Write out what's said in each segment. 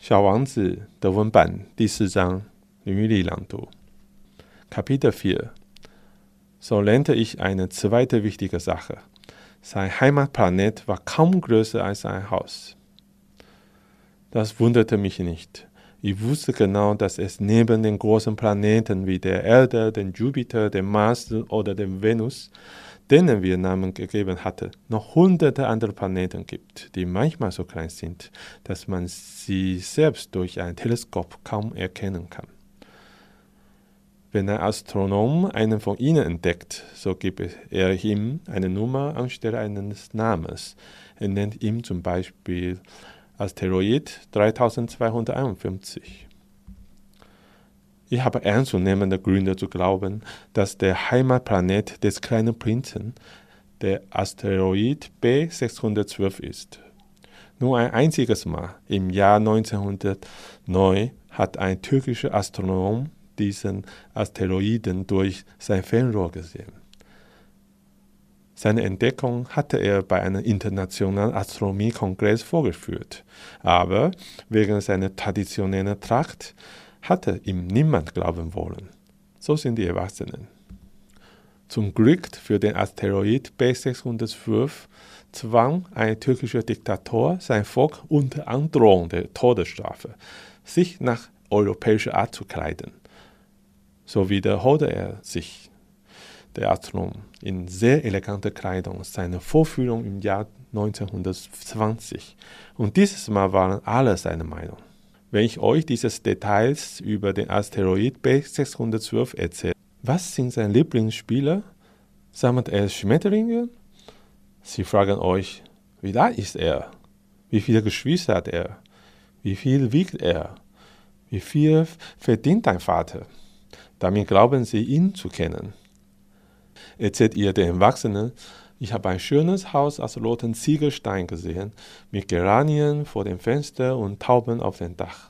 小王子德文版第四章林玉丽朗读。Kapitel 4 So lernte ich eine zweite wichtige Sache. Sein Heimatplanet war kaum größer als ein Haus. Das wunderte mich nicht. Ich wusste genau, dass es neben den großen Planeten wie der Erde, dem Jupiter, dem Mars oder dem Venus denen wir Namen gegeben hatte, noch hunderte andere Planeten gibt, die manchmal so klein sind, dass man sie selbst durch ein Teleskop kaum erkennen kann. Wenn ein Astronom einen von ihnen entdeckt, so gibt er ihm eine Nummer anstelle eines Namens. Er nennt ihm zum Beispiel Asteroid 3251. Ich habe ernstzunehmende Gründe zu glauben, dass der Heimatplanet des kleinen Prinzen der Asteroid B612 ist. Nur ein einziges Mal im Jahr 1909 hat ein türkischer Astronom diesen Asteroiden durch sein Fernrohr gesehen. Seine Entdeckung hatte er bei einem internationalen Astronomiekongress vorgeführt, aber wegen seiner traditionellen Tracht hatte ihm niemand glauben wollen. So sind die Erwachsenen. Zum Glück für den Asteroid B612 zwang ein türkischer Diktator sein Volk unter Androhung der Todesstrafe, sich nach europäischer Art zu kleiden. So wiederholte er sich, der Astronom, in sehr eleganter Kleidung seine Vorführung im Jahr 1920. Und dieses Mal waren alle seiner Meinung. Wenn ich euch diese Details über den Asteroid B612 erzähle, was sind seine Lieblingsspieler? Sammelt er Schmetterlinge? Sie fragen euch, wie alt ist er? Wie viele Geschwister hat er? Wie viel wiegt er? Wie viel verdient dein Vater? Damit glauben sie, ihn zu kennen. Erzählt ihr den Erwachsenen, ich habe ein schönes Haus aus roten Ziegelstein gesehen, mit Geranien vor dem Fenster und Tauben auf dem Dach.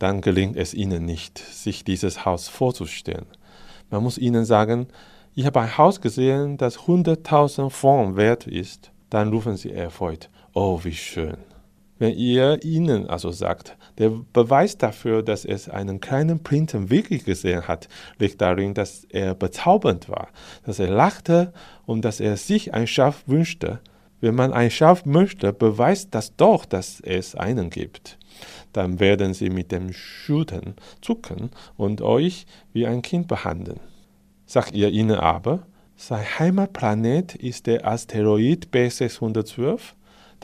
Dann gelingt es ihnen nicht, sich dieses Haus vorzustellen. Man muss ihnen sagen, ich habe ein Haus gesehen, das 100.000 Francs wert ist. Dann rufen sie erfreut, oh, wie schön. Wenn ihr ihnen also sagt, der Beweis dafür, dass es einen kleinen Prinzen wirklich gesehen hat, liegt darin, dass er bezaubernd war, dass er lachte und dass er sich ein Schaf wünschte. Wenn man ein Schaf möchte, beweist das doch, dass es einen gibt. Dann werden sie mit dem Schultern zucken und euch wie ein Kind behandeln. Sagt ihr ihnen aber, sein Heimatplanet ist der Asteroid B612,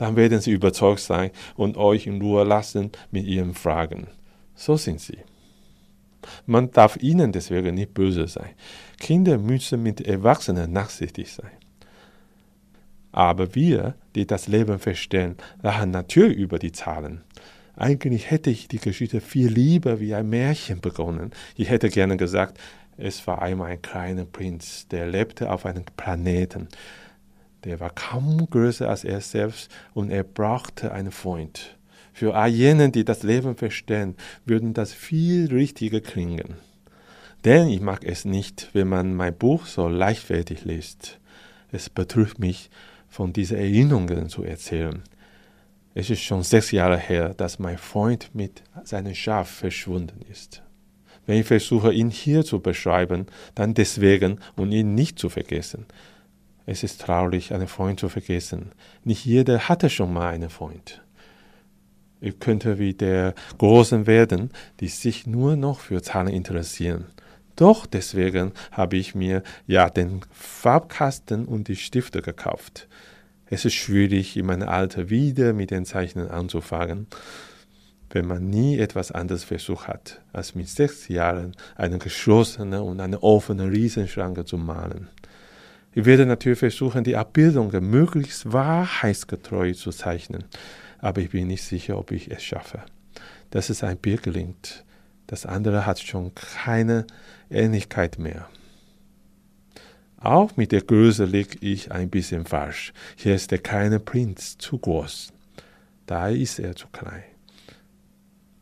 dann werden sie überzeugt sein und euch in Ruhe lassen mit ihren Fragen. So sind sie. Man darf ihnen deswegen nicht böse sein. Kinder müssen mit Erwachsenen nachsichtig sein. Aber wir, die das Leben verstehen, lachen natürlich über die Zahlen. Eigentlich hätte ich die Geschichte viel lieber wie ein Märchen begonnen. Ich hätte gerne gesagt, es war einmal ein kleiner Prinz, der lebte auf einem Planeten. Der war kaum größer als er selbst und er brauchte einen Freund. Für all jenen, die das Leben verstehen, würden das viel richtiger klingen. Denn ich mag es nicht, wenn man mein Buch so leichtfertig liest. Es betrübt mich, von diesen Erinnerungen zu erzählen. Es ist schon sechs Jahre her, dass mein Freund mit seinem Schaf verschwunden ist. Wenn ich versuche, ihn hier zu beschreiben, dann deswegen, um ihn nicht zu vergessen. Es ist traurig, einen Freund zu vergessen. Nicht jeder hatte schon mal einen Freund. Ich könnte wie der Großen werden, die sich nur noch für Zahlen interessieren. Doch deswegen habe ich mir ja den Farbkasten und die Stifte gekauft. Es ist schwierig, in meinem Alter wieder mit den Zeichnen anzufangen, wenn man nie etwas anderes versucht hat, als mit sechs Jahren eine geschlossene und eine offene Riesenschranke zu malen. Ich werde natürlich versuchen, die Abbildungen möglichst wahrheitsgetreu zu zeichnen, aber ich bin nicht sicher, ob ich es schaffe. Dass es ein Bild gelingt, das andere hat schon keine Ähnlichkeit mehr. Auch mit der Größe liege ich ein bisschen falsch. Hier ist der kleine Prinz zu groß. Da ist er zu klein.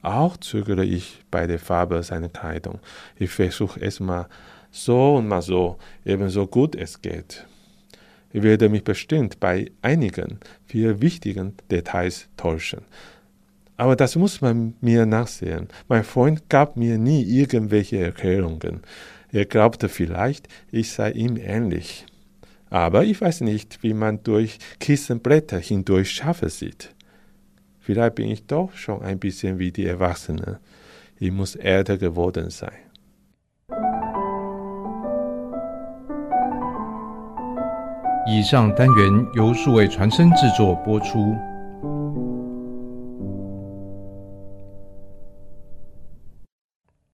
Auch zögere ich bei der Farbe seiner Kleidung. Ich versuche es mal so und mal so, ebenso gut es geht. Ich werde mich bestimmt bei einigen, vier wichtigen Details täuschen. Aber das muss man mir nachsehen. Mein Freund gab mir nie irgendwelche Erklärungen. Er glaubte vielleicht, ich sei ihm ähnlich. Aber ich weiß nicht, wie man durch Kissenblätter hindurch Schafe sieht. Vielleicht bin ich doch schon ein bisschen wie die Erwachsenen. Ich muss älter geworden sein. 以上单元由数位传声制作播出。